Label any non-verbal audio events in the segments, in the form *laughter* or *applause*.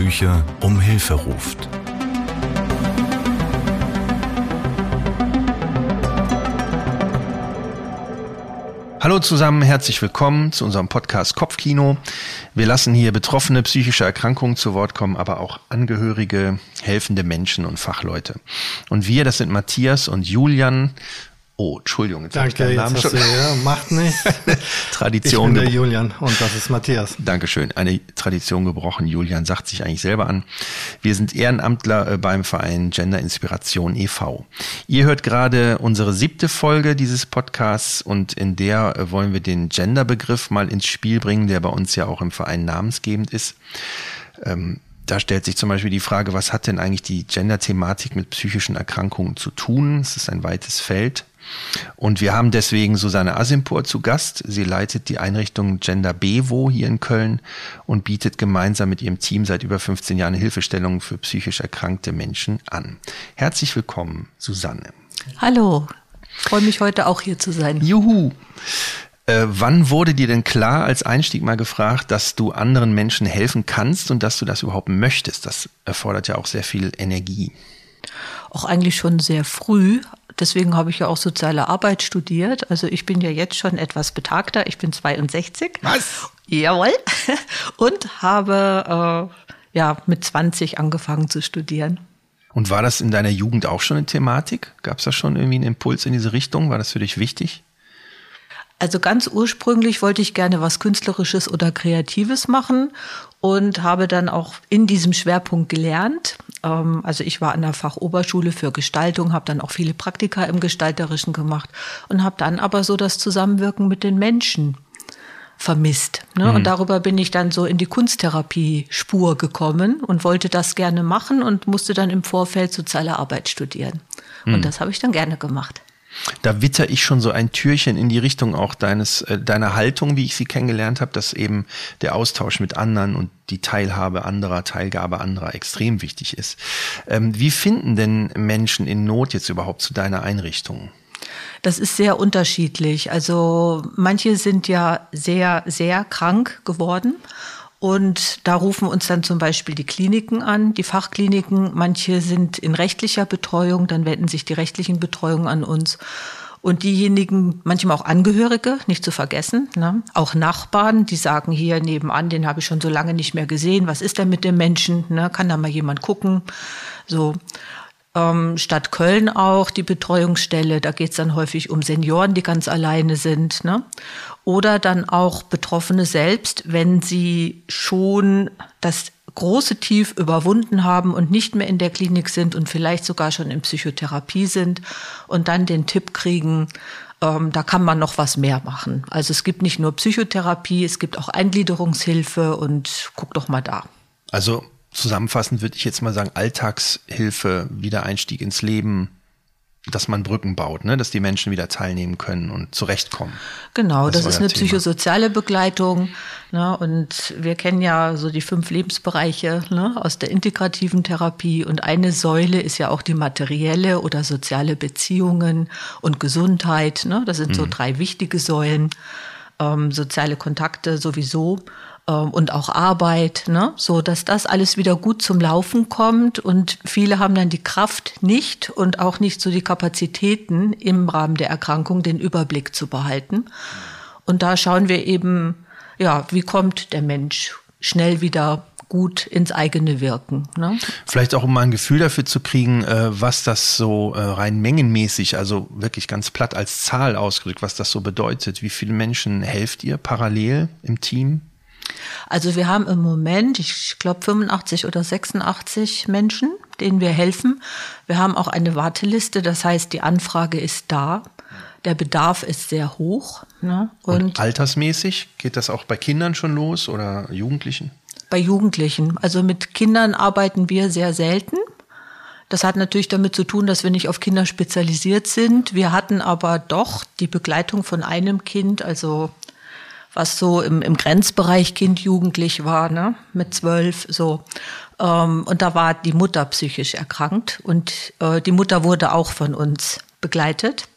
Psyche um Hilfe ruft. Hallo zusammen, herzlich willkommen zu unserem Podcast Kopfkino. Wir lassen hier Betroffene psychischer Erkrankungen zu Wort kommen, aber auch Angehörige, helfende Menschen und Fachleute. Und wir, das sind Matthias und Julian Oh, Entschuldigung. Jetzt Danke, jetzt Namen hast schon. du, ja, macht nichts. *laughs* Tradition. Ich bin der Julian und das ist Matthias. Dankeschön. Eine Tradition gebrochen. Julian sagt sich eigentlich selber an. Wir sind Ehrenamtler äh, beim Verein Gender Inspiration e.V. Ihr hört gerade unsere siebte Folge dieses Podcasts und in der äh, wollen wir den Gender-Begriff mal ins Spiel bringen, der bei uns ja auch im Verein namensgebend ist. Ähm, da stellt sich zum Beispiel die Frage, was hat denn eigentlich die Gender-Thematik mit psychischen Erkrankungen zu tun? Es ist ein weites Feld. Und wir haben deswegen Susanne Asimpur zu Gast. Sie leitet die Einrichtung Gender Bevo hier in Köln und bietet gemeinsam mit ihrem Team seit über 15 Jahren Hilfestellungen für psychisch erkrankte Menschen an. Herzlich willkommen, Susanne. Hallo, freue mich heute auch hier zu sein. Juhu. Äh, wann wurde dir denn klar als Einstieg mal gefragt, dass du anderen Menschen helfen kannst und dass du das überhaupt möchtest? Das erfordert ja auch sehr viel Energie. Auch eigentlich schon sehr früh. Deswegen habe ich ja auch soziale Arbeit studiert. Also ich bin ja jetzt schon etwas betagter. Ich bin 62. Was? Jawohl. Und habe äh, ja mit 20 angefangen zu studieren. Und war das in deiner Jugend auch schon eine Thematik? Gab es da schon irgendwie einen Impuls in diese Richtung? War das für dich wichtig? Also ganz ursprünglich wollte ich gerne was Künstlerisches oder Kreatives machen und habe dann auch in diesem Schwerpunkt gelernt. Ähm, also ich war an der Fachoberschule für Gestaltung, habe dann auch viele Praktika im Gestalterischen gemacht und habe dann aber so das Zusammenwirken mit den Menschen vermisst. Ne? Mhm. Und darüber bin ich dann so in die Kunsttherapie-Spur gekommen und wollte das gerne machen und musste dann im Vorfeld soziale Arbeit studieren. Mhm. Und das habe ich dann gerne gemacht. Da witter ich schon so ein Türchen in die Richtung auch deines, äh, deiner Haltung, wie ich sie kennengelernt habe, dass eben der Austausch mit anderen und die Teilhabe anderer, Teilgabe anderer extrem wichtig ist. Ähm, wie finden denn Menschen in Not jetzt überhaupt zu deiner Einrichtung? Das ist sehr unterschiedlich. Also manche sind ja sehr, sehr krank geworden und da rufen uns dann zum Beispiel die Kliniken an, die Fachkliniken. Manche sind in rechtlicher Betreuung, dann wenden sich die rechtlichen Betreuungen an uns. Und diejenigen, manchmal auch Angehörige, nicht zu vergessen, ne? auch Nachbarn, die sagen hier nebenan, den habe ich schon so lange nicht mehr gesehen. Was ist denn mit dem Menschen? Ne? Kann da mal jemand gucken? So. Ähm, Stadt Köln auch, die Betreuungsstelle, da geht es dann häufig um Senioren, die ganz alleine sind. Ne? oder dann auch Betroffene selbst, wenn sie schon das große Tief überwunden haben und nicht mehr in der Klinik sind und vielleicht sogar schon in Psychotherapie sind und dann den Tipp kriegen, ähm, da kann man noch was mehr machen. Also es gibt nicht nur Psychotherapie, es gibt auch Eingliederungshilfe und guck doch mal da. Also zusammenfassend würde ich jetzt mal sagen, Alltagshilfe, Wiedereinstieg ins Leben, dass man Brücken baut, ne? dass die Menschen wieder teilnehmen können und zurechtkommen. Genau, das, das ist eine Thema. psychosoziale Begleitung. Ne? Und wir kennen ja so die fünf Lebensbereiche ne? aus der integrativen Therapie. Und eine Säule ist ja auch die materielle oder soziale Beziehungen und Gesundheit. Ne? Das sind so mhm. drei wichtige Säulen. Ähm, soziale Kontakte sowieso. Ähm, und auch Arbeit, ne? so dass das alles wieder gut zum Laufen kommt und viele haben dann die Kraft nicht und auch nicht so die Kapazitäten im Rahmen der Erkrankung den Überblick zu behalten. Und da schauen wir eben, ja, wie kommt der Mensch schnell wieder gut ins eigene Wirken. Ne? Vielleicht auch, um mal ein Gefühl dafür zu kriegen, äh, was das so äh, rein mengenmäßig, also wirklich ganz platt als Zahl ausgedrückt, was das so bedeutet. Wie viele Menschen helft ihr parallel im Team? Also wir haben im Moment, ich glaube 85 oder 86 Menschen, denen wir helfen. Wir haben auch eine Warteliste, das heißt, die Anfrage ist da. Der Bedarf ist sehr hoch. Ne? Und, Und altersmäßig geht das auch bei Kindern schon los oder Jugendlichen? Bei Jugendlichen. Also mit Kindern arbeiten wir sehr selten. Das hat natürlich damit zu tun, dass wir nicht auf Kinder spezialisiert sind. Wir hatten aber doch die Begleitung von einem Kind, also was so im, im Grenzbereich Kind, Jugendlich war, ne? mit zwölf so. Ähm, und da war die Mutter psychisch erkrankt und äh, die Mutter wurde auch von uns begleitet.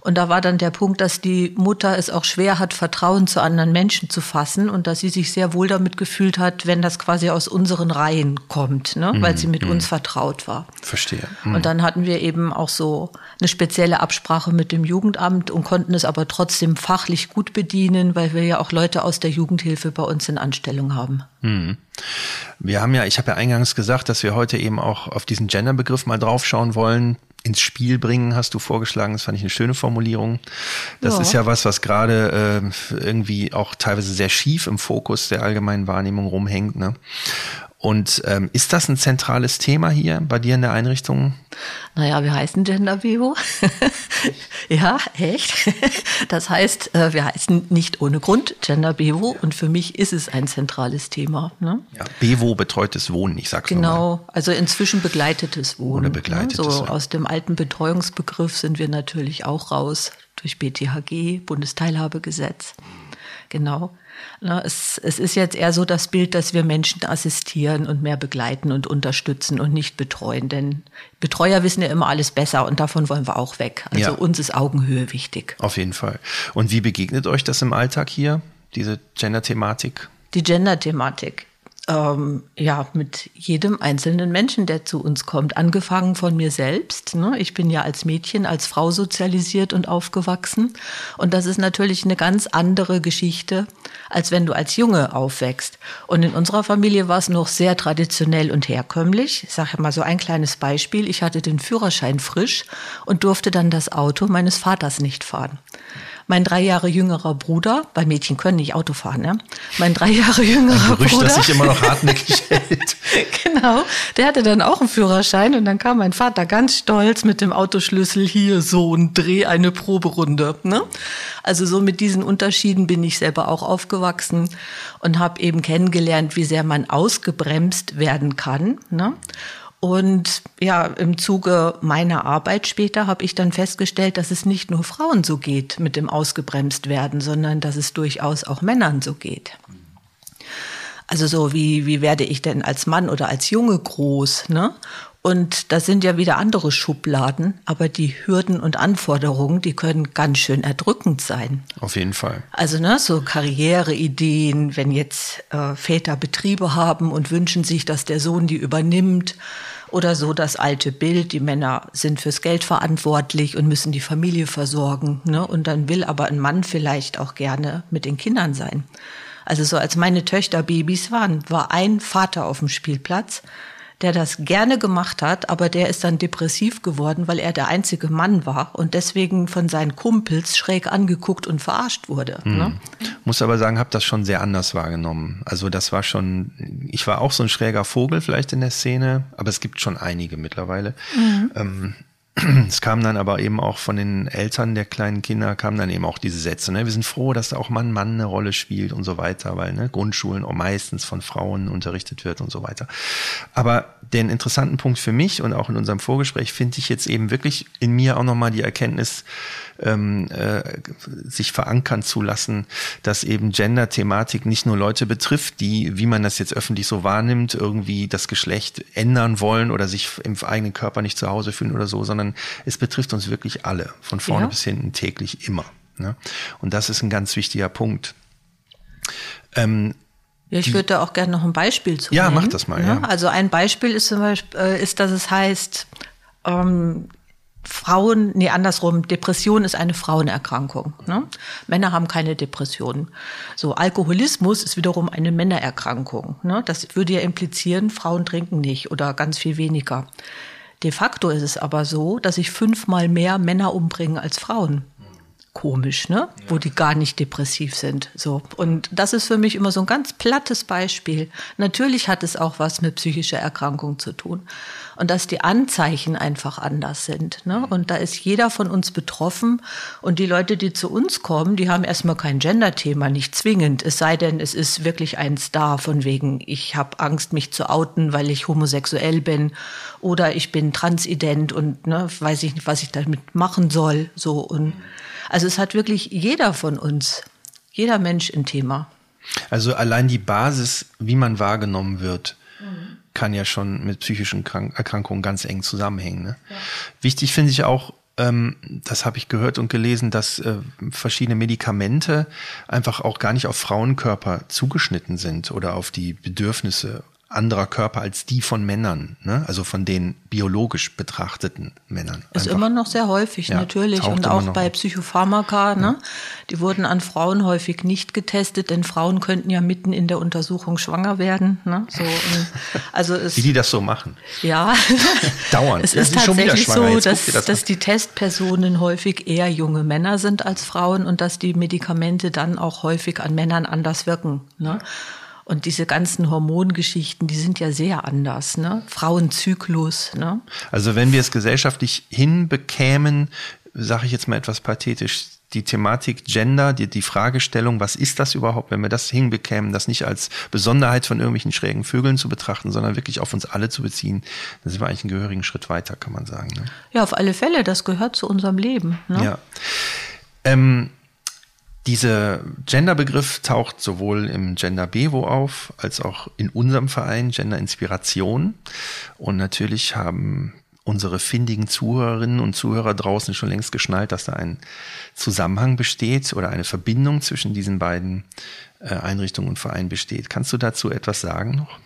Und da war dann der Punkt, dass die Mutter es auch schwer hat, Vertrauen zu anderen Menschen zu fassen und dass sie sich sehr wohl damit gefühlt hat, wenn das quasi aus unseren Reihen kommt, ne? weil sie mit uns vertraut war. Verstehe. Und dann hatten wir eben auch so eine spezielle Absprache mit dem Jugendamt und konnten es aber trotzdem fachlich gut bedienen, weil wir ja auch Leute aus der Jugendhilfe bei uns in Anstellung haben. Wir haben ja, ich habe ja eingangs gesagt, dass wir heute eben auch auf diesen Gender-Begriff mal draufschauen wollen. Ins Spiel bringen, hast du vorgeschlagen. Das fand ich eine schöne Formulierung. Das Ja. ist ja was, was gerade äh, irgendwie auch teilweise sehr schief im Fokus der allgemeinen Wahrnehmung rumhängt. Ne? Und ähm, ist das ein zentrales Thema hier bei dir in der Einrichtung? Naja, wir heißen Gender Bio. *laughs* ja, echt. Das heißt, äh, wir heißen nicht ohne Grund Gender Bio und für mich ist es ein zentrales Thema. Ne? Ja, Bewo betreutes Wohnen, ich sag's. Genau, also inzwischen begleitetes Wohnen. Oder begleitetes, ne? So ja. aus dem alten Betreuungsbegriff sind wir natürlich auch raus durch BTHG, Bundesteilhabegesetz. Genau. Na, es, es ist jetzt eher so das Bild, dass wir Menschen assistieren und mehr begleiten und unterstützen und nicht betreuen. Denn Betreuer wissen ja immer alles besser und davon wollen wir auch weg. Also Ja. uns ist Augenhöhe wichtig. Auf jeden Fall. Und wie begegnet euch das im Alltag hier, diese Gender-Thematik? Die Gender-Thematik. Ähm, ja, mit jedem einzelnen Menschen, der zu uns kommt. Angefangen von mir selbst. Ne? Ich bin ja als Mädchen, als Frau sozialisiert und aufgewachsen. Und das ist natürlich eine ganz andere Geschichte, als wenn du als Junge aufwächst. Und in unserer Familie war es noch sehr traditionell und herkömmlich. Ich sage mal so ein kleines Beispiel. Ich hatte den Führerschein frisch und durfte dann das Auto meines Vaters nicht fahren. Mein drei Jahre jüngerer Bruder, weil Mädchen können nicht Auto fahren, ne? Mein drei Jahre jüngerer Gerücht, Bruder. das sich immer noch hartnäckig *laughs* hält. Genau, der hatte dann auch einen Führerschein und dann kam mein Vater ganz stolz mit dem Autoschlüssel hier so und dreh eine Proberunde. Ne? Also so mit diesen Unterschieden bin ich selber auch aufgewachsen und habe eben kennengelernt, wie sehr man ausgebremst werden kann. Ne? Und ja, im Zuge meiner Arbeit später habe ich dann festgestellt, dass es nicht nur Frauen so geht mit dem ausgebremst werden, sondern dass es durchaus auch Männern so geht. Also so, wie, wie werde ich denn als Mann oder als Junge groß, ne? Und das sind ja wieder andere Schubladen, aber die Hürden und Anforderungen, die können ganz schön erdrückend sein. Auf jeden Fall. Also ne, so Karriereideen, wenn jetzt äh, Väter Betriebe haben und wünschen sich, dass der Sohn die übernimmt. Oder so das alte Bild, die Männer sind fürs Geld verantwortlich und müssen die Familie versorgen. Ne? Und dann will aber ein Mann vielleicht auch gerne mit den Kindern sein. Also so als meine Töchter Babys waren, war ein Vater auf dem Spielplatz, der das gerne gemacht hat, aber der ist dann depressiv geworden, weil er der einzige Mann war und deswegen von seinen Kumpels schräg angeguckt und verarscht wurde. Ne? Muss aber sagen, habe das schon sehr anders wahrgenommen. Also das war schon, ich war auch so ein schräger Vogel vielleicht in der Szene, aber es gibt schon einige mittlerweile. Ähm, es kam dann aber eben auch von den Eltern der kleinen Kinder, kamen dann eben auch diese Sätze. Ne? Wir sind froh, dass da auch Mann Mann eine Rolle spielt und so weiter, weil ne, Grundschulen auch meistens von Frauen unterrichtet wird und so weiter. Aber den interessanten Punkt für mich und auch in unserem Vorgespräch finde ich jetzt eben wirklich in mir auch nochmal die Erkenntnis, ähm, äh, sich verankern zu lassen, dass eben Gender-Thematik nicht nur Leute betrifft, die, wie man das jetzt öffentlich so wahrnimmt, irgendwie das Geschlecht ändern wollen oder sich im eigenen Körper nicht zu Hause fühlen oder so, sondern es betrifft uns wirklich alle, von vorne Ja. bis hinten, täglich, immer. Ne? Und das ist ein ganz wichtiger Punkt. Ähm, Ja, ich würde da auch gerne noch ein Beispiel zu Ja, nennen. mach das mal, Ne? ja. Also ein Beispiel ist zum Beispiel, äh, ist, dass es heißt, ähm, Frauen, nee, andersrum, Depression ist eine Frauenerkrankung. Ne? Männer haben keine Depressionen. So, Alkoholismus ist wiederum eine Männererkrankung. Ne? Das würde ja implizieren, Frauen trinken nicht oder ganz viel weniger. De facto ist es aber so, dass sich fünfmal mehr Männer umbringen als Frauen komisch, ne? Wo die gar nicht depressiv sind. So. Und das ist für mich immer so ein ganz plattes Beispiel. Natürlich hat es auch was mit psychischer Erkrankung zu tun. Und dass die Anzeichen einfach anders sind. Ne? Und da ist jeder von uns betroffen. Und die Leute, die zu uns kommen, die haben erstmal kein Gender-Thema, nicht zwingend. Es sei denn, es ist wirklich ein Star von wegen, ich habe Angst, mich zu outen, weil ich homosexuell bin. Oder ich bin transident und ne, weiß ich nicht, was ich damit machen soll. So und also es hat wirklich jeder von uns, jeder Mensch ein Thema. Also allein die Basis, wie man wahrgenommen wird, kann ja schon mit psychischen Krank Erkrankungen ganz eng zusammenhängen. Ne? Wichtig finde ich auch, ähm, das habe ich gehört und gelesen, dass äh, verschiedene Medikamente einfach auch gar nicht auf Frauenkörper zugeschnitten sind oder auf die Bedürfnisse anderer Körper als die von Männern, ne? also von den biologisch betrachteten Männern. Ist immer noch sehr häufig, ja, natürlich. Und auch bei Psychopharmaka, ne? die wurden an Frauen häufig nicht getestet, denn Frauen könnten ja mitten in der Untersuchung schwanger werden. Ne? So, *laughs* also es, Wie die das so machen. Ja, *laughs* dauernd. Es ist tatsächlich so, dass, das dass die Testpersonen häufig eher junge Männer sind als Frauen und dass die Medikamente dann auch häufig an Männern anders wirken. Ne? Und diese ganzen Hormongeschichten, die sind ja sehr anders, ne? Frauenzyklus, ne? Also wenn wir es gesellschaftlich hinbekämen, sage ich jetzt mal etwas pathetisch, die Thematik Gender, die, die Fragestellung, was ist das überhaupt, wenn wir das hinbekämen, das nicht als Besonderheit von irgendwelchen schrägen Vögeln zu betrachten, sondern wirklich auf uns alle zu beziehen, dann sind wir eigentlich einen gehörigen Schritt weiter, kann man sagen. Ne? Ja, auf alle Fälle, das gehört zu unserem Leben. Ne? Ja. Ähm, dieser Genderbegriff taucht sowohl im Gender Bevo auf, als auch in unserem Verein Gender Inspiration. Und natürlich haben unsere findigen Zuhörerinnen und Zuhörer draußen schon längst geschnallt, dass da ein Zusammenhang besteht oder eine Verbindung zwischen diesen beiden äh, Einrichtungen und Vereinen besteht. Kannst du dazu etwas sagen noch?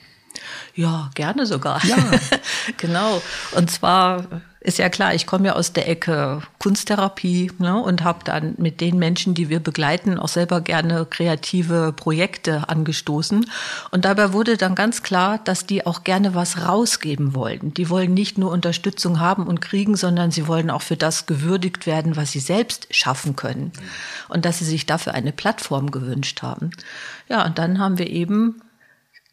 Ja, gerne sogar. Ja. *laughs* genau. Und zwar ist ja klar, ich komme ja aus der Ecke Kunsttherapie ne, und habe dann mit den Menschen, die wir begleiten, auch selber gerne kreative Projekte angestoßen. Und dabei wurde dann ganz klar, dass die auch gerne was rausgeben wollen. Die wollen nicht nur Unterstützung haben und kriegen, sondern sie wollen auch für das gewürdigt werden, was sie selbst schaffen können. Und dass sie sich dafür eine Plattform gewünscht haben. Ja, und dann haben wir eben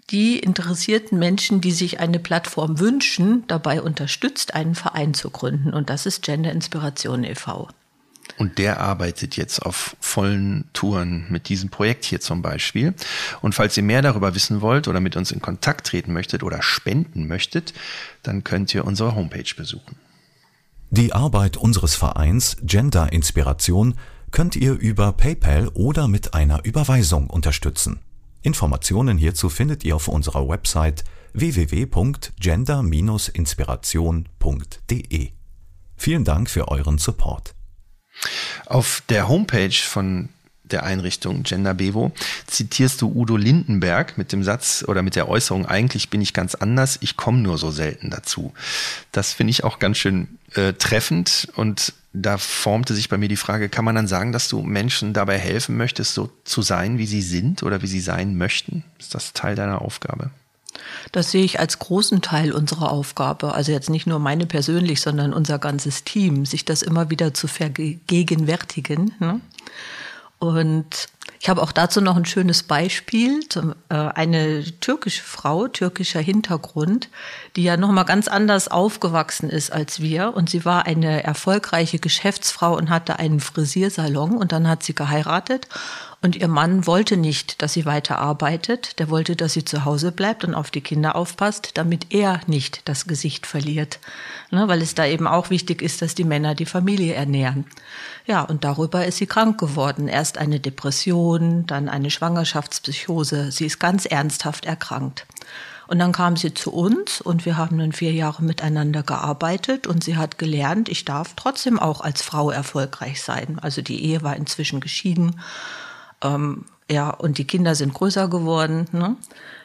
die interessierten Menschen, die sich eine Plattform wünschen, dabei unterstützt, einen Verein zu gründen. Und das ist Gender Inspiration e.V. Und der arbeitet jetzt auf vollen Touren mit diesem Projekt hier zum Beispiel. Und falls ihr mehr darüber wissen wollt oder mit uns in Kontakt treten möchtet oder spenden möchtet, dann könnt ihr unsere Homepage besuchen. Die Arbeit unseres Vereins Gender Inspiration könnt ihr über PayPal oder mit einer Überweisung unterstützen. Informationen hierzu findet ihr auf unserer Website www.gender-inspiration.de. Vielen Dank für euren Support. Auf der Homepage von der Einrichtung Gender Bevo zitierst du Udo Lindenberg mit dem Satz oder mit der Äußerung, eigentlich bin ich ganz anders, ich komme nur so selten dazu. Das finde ich auch ganz schön äh, treffend und da formte sich bei mir die Frage, kann man dann sagen, dass du Menschen dabei helfen möchtest, so zu sein, wie sie sind oder wie sie sein möchten? Ist das Teil deiner Aufgabe? Das sehe ich als großen Teil unserer Aufgabe. Also jetzt nicht nur meine persönlich, sondern unser ganzes Team, sich das immer wieder zu vergegenwärtigen. Ne? Und ich habe auch dazu noch ein schönes Beispiel. Äh, eine türkische Frau, türkischer Hintergrund, die ja noch mal ganz anders aufgewachsen ist als wir. Und sie war eine erfolgreiche Geschäftsfrau und hatte einen Frisiersalon. Und dann hat sie geheiratet und ihr Mann wollte nicht, dass sie weiter arbeitet. Der wollte, dass sie zu Hause bleibt und auf die Kinder aufpasst, damit er nicht das Gesicht verliert. Ne, weil es da eben auch wichtig ist, dass die Männer die Familie ernähren. Ja, und darüber ist sie krank geworden. Erst eine Depression, dann eine Schwangerschaftspsychose. Sie ist ganz ernsthaft erkrankt. Und dann kam sie zu uns und wir haben nun vier Jahre miteinander gearbeitet und sie hat gelernt, ich darf trotzdem auch als Frau erfolgreich sein. Also die Ehe war inzwischen geschieden ähm, ja, und die Kinder sind größer geworden. Ne?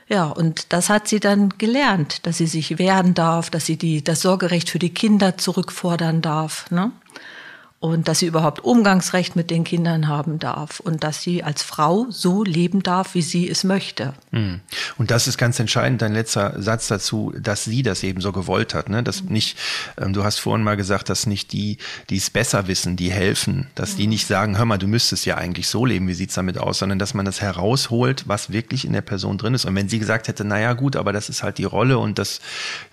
Ja, und das hat sie dann gelernt, dass sie sich wehren darf, dass sie die, das Sorgerecht für die Kinder zurückfordern darf. Ne? Und dass sie überhaupt Umgangsrecht mit den Kindern haben darf und dass sie als Frau so leben darf, wie sie es möchte. Hm. Und das ist ganz entscheidend, dein letzter Satz dazu, dass sie das eben so gewollt hat. Ne? Dass nicht, ähm, du hast vorhin mal gesagt, dass nicht die, die es besser wissen, die helfen, dass die nicht sagen, hör mal, du müsstest ja eigentlich so leben, wie sieht's damit aus, sondern dass man das herausholt, was wirklich in der Person drin ist. Und wenn sie gesagt hätte, naja gut, aber das ist halt die Rolle und das,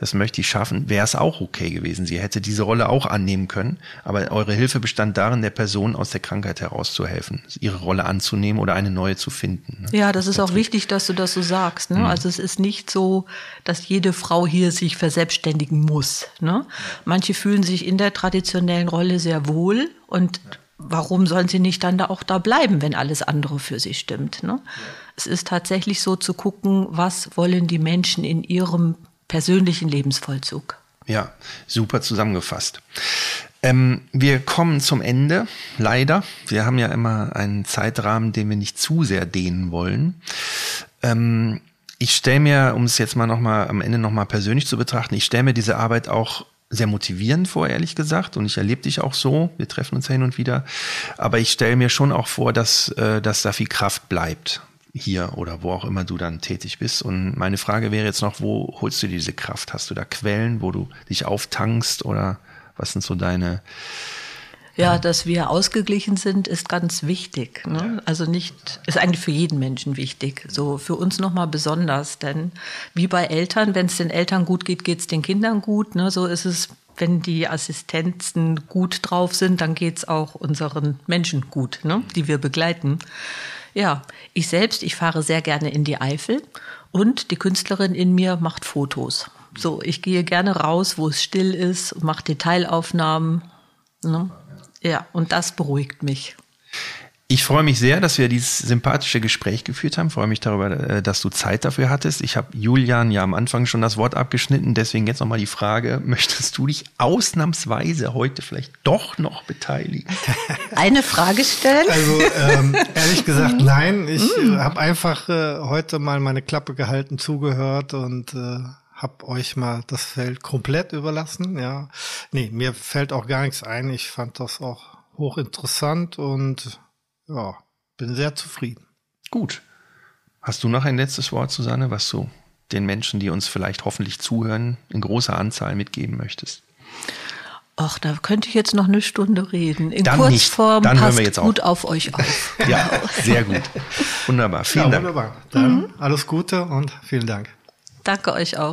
das möchte ich schaffen, wäre es auch okay gewesen. Sie hätte diese Rolle auch annehmen können, aber eure Hilfe Hilfe bestand darin, der Person aus der Krankheit herauszuhelfen, ihre Rolle anzunehmen oder eine neue zu finden. Ne? Ja, das ist auch wichtig, dass du das so sagst. Ne? Mhm. Also es ist nicht so, dass jede Frau hier sich verselbstständigen muss. Ne? Manche fühlen sich in der traditionellen Rolle sehr wohl und warum sollen sie nicht dann da auch da bleiben, wenn alles andere für sie stimmt? Ne? Es ist tatsächlich so zu gucken, was wollen die Menschen in ihrem persönlichen Lebensvollzug. Ja, super zusammengefasst. Ähm, wir kommen zum Ende, leider. Wir haben ja immer einen Zeitrahmen, den wir nicht zu sehr dehnen wollen. Ähm, ich stelle mir, um es jetzt mal noch mal am Ende noch mal persönlich zu betrachten, ich stelle mir diese Arbeit auch sehr motivierend vor, ehrlich gesagt. Und ich erlebe dich auch so. Wir treffen uns ja hin und wieder. Aber ich stelle mir schon auch vor, dass, äh, dass da viel Kraft bleibt. Hier oder wo auch immer du dann tätig bist. Und meine Frage wäre jetzt noch, wo holst du diese Kraft? Hast du da Quellen, wo du dich auftankst oder was sind so deine ja, dass wir ausgeglichen sind, ist ganz wichtig. Ne? Also nicht, ist eigentlich für jeden Menschen wichtig. So für uns nochmal besonders, denn wie bei Eltern, wenn es den Eltern gut geht, geht es den Kindern gut. Ne? So ist es, wenn die Assistenzen gut drauf sind, dann geht es auch unseren Menschen gut, ne? die wir begleiten. Ja, ich selbst, ich fahre sehr gerne in die Eifel und die Künstlerin in mir macht Fotos. So, ich gehe gerne raus, wo es still ist, mache Detailaufnahmen. Ne? Ja, und das beruhigt mich. Ich freue mich sehr, dass wir dieses sympathische Gespräch geführt haben. Ich freue mich darüber, äh, dass du Zeit dafür hattest. Ich habe Julian ja am Anfang schon das Wort abgeschnitten. Deswegen jetzt nochmal die Frage, *laughs* möchtest du dich ausnahmsweise heute vielleicht doch noch beteiligen? *laughs* Eine Frage stellen? Also ähm, ehrlich *laughs* gesagt, nein. Ich äh, habe einfach äh, heute mal meine Klappe gehalten, zugehört und äh, habe euch mal das Feld komplett überlassen. Ja, nee, mir fällt auch gar nichts ein. Ich fand das auch hochinteressant und ja, bin sehr zufrieden. Gut. Hast du noch ein letztes Wort, Susanne, was du den Menschen, die uns vielleicht hoffentlich zuhören, in großer Anzahl mitgeben möchtest? Ach, da könnte ich jetzt noch eine Stunde reden. In dann Kurzform Dann passt wir jetzt gut auf euch auf. *laughs* ja, sehr gut. Wunderbar. Vielen ja, Dank. Wunderbar. Dann mhm. alles Gute und vielen Dank. Danke euch auch.